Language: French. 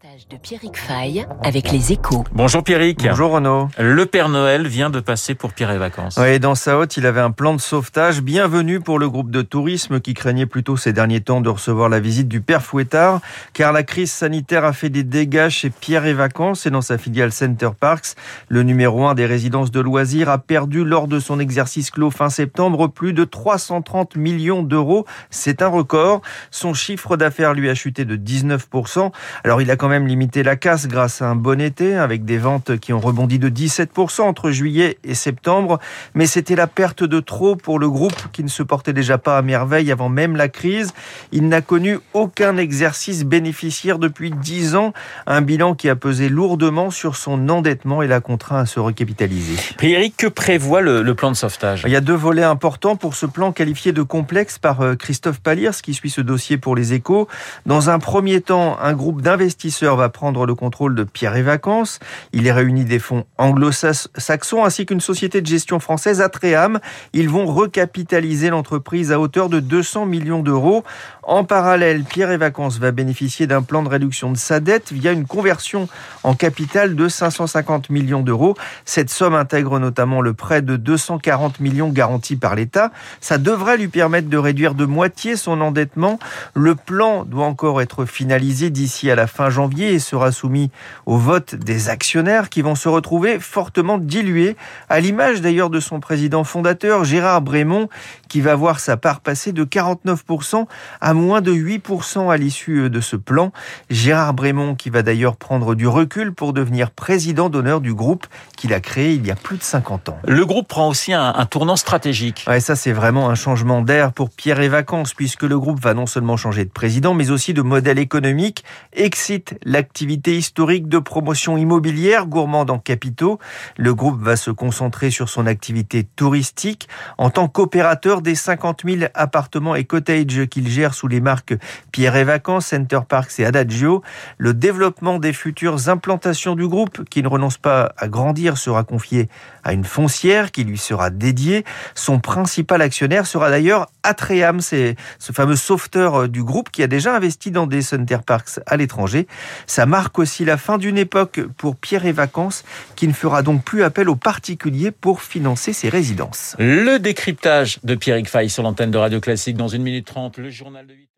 reportage de Pierrick Fay avec les échos. Bonjour Pierrick. Bonjour Renaud. Le Père Noël vient de passer pour Pierre et Vacances. Oui, dans sa hotte, il avait un plan de sauvetage bienvenu pour le groupe de tourisme qui craignait plutôt ces derniers temps de recevoir la visite du Père Fouettard, car la crise sanitaire a fait des dégâts chez Pierre et Vacances et dans sa filiale Center Parks. Le numéro un des résidences de loisirs a perdu lors de son exercice clos fin septembre plus de 330 millions d'euros. C'est un record. Son chiffre d'affaires lui a chuté de 19%. Alors il a quand même limité la casse grâce à un bon été avec des ventes qui ont rebondi de 17% entre juillet et septembre. Mais c'était la perte de trop pour le groupe qui ne se portait déjà pas à merveille avant même la crise. Il n'a connu aucun exercice bénéficiaire depuis 10 ans. Un bilan qui a pesé lourdement sur son endettement et l'a contraint à se recapitaliser. Pierrick, que prévoit le, le, plan de sauvetage? Il y a deux volets importants pour ce plan qualifié de complexe par euh, Christophe Paliers qui suit ce dossier pour les échos. Dans un premier temps, un groupe d'investisseurs va prendre le contrôle de Pierre et Vacances. Il est réuni des fonds anglo-saxons ainsi qu'une société de gestion française, Atream. Ils vont recapitaliser l'entreprise à hauteur de 200 millions d'euros. En parallèle, Pierre et Vacances va bénéficier d'un plan de réduction de sa dette via une conversion en capital de 550 millions d'euros. Cette somme intègre notamment le prêt de 240 millions garantis par l'État. Ça devrait lui permettre de réduire de moitié son endettement. Le plan doit encore être finalisé d'ici à la fin janvier et sera soumis au vote des actionnaires qui vont se retrouver fortement dilués, à l'image d'ailleurs de son président fondateur Gérard Brémond, qui va voir sa part passer de 49% à moins de 8% à l'issue de ce plan. Gérard Brémond qui va d'ailleurs prendre du recul pour devenir président d'honneur du groupe qu'il a créé il y a plus de 50 ans. Le groupe prend aussi un, un tournant stratégique. Ouais, ça c'est vraiment un changement d'air pour Pierre et Vacances puisque le groupe va non seulement changer de président mais aussi de modèle économique. Excite l'activité historique de promotion immobilière gourmande en capitaux. Le groupe va se concentrer sur son activité touristique en tant qu'opérateur des 50 000 appartements et cottages qu'il gère sous les marques Pierre et Vacances, Center Parks et Adagio. Le développement des futures implantations du groupe, qui ne renonce pas à grandir, sera confié à une foncière qui lui sera dédiée. Son principal actionnaire sera d'ailleurs Atream, c'est ce fameux sauveteur du groupe qui a déjà investi dans des Center Parks à l'étranger. Ça marque aussi la fin d'une époque pour Pierre et Vacances qui ne fera donc plus appel aux particuliers pour financer ses résidences. Le décryptage de Pierrick Fay sur l'antenne de Radio Classique dans une minute trente, le journal 8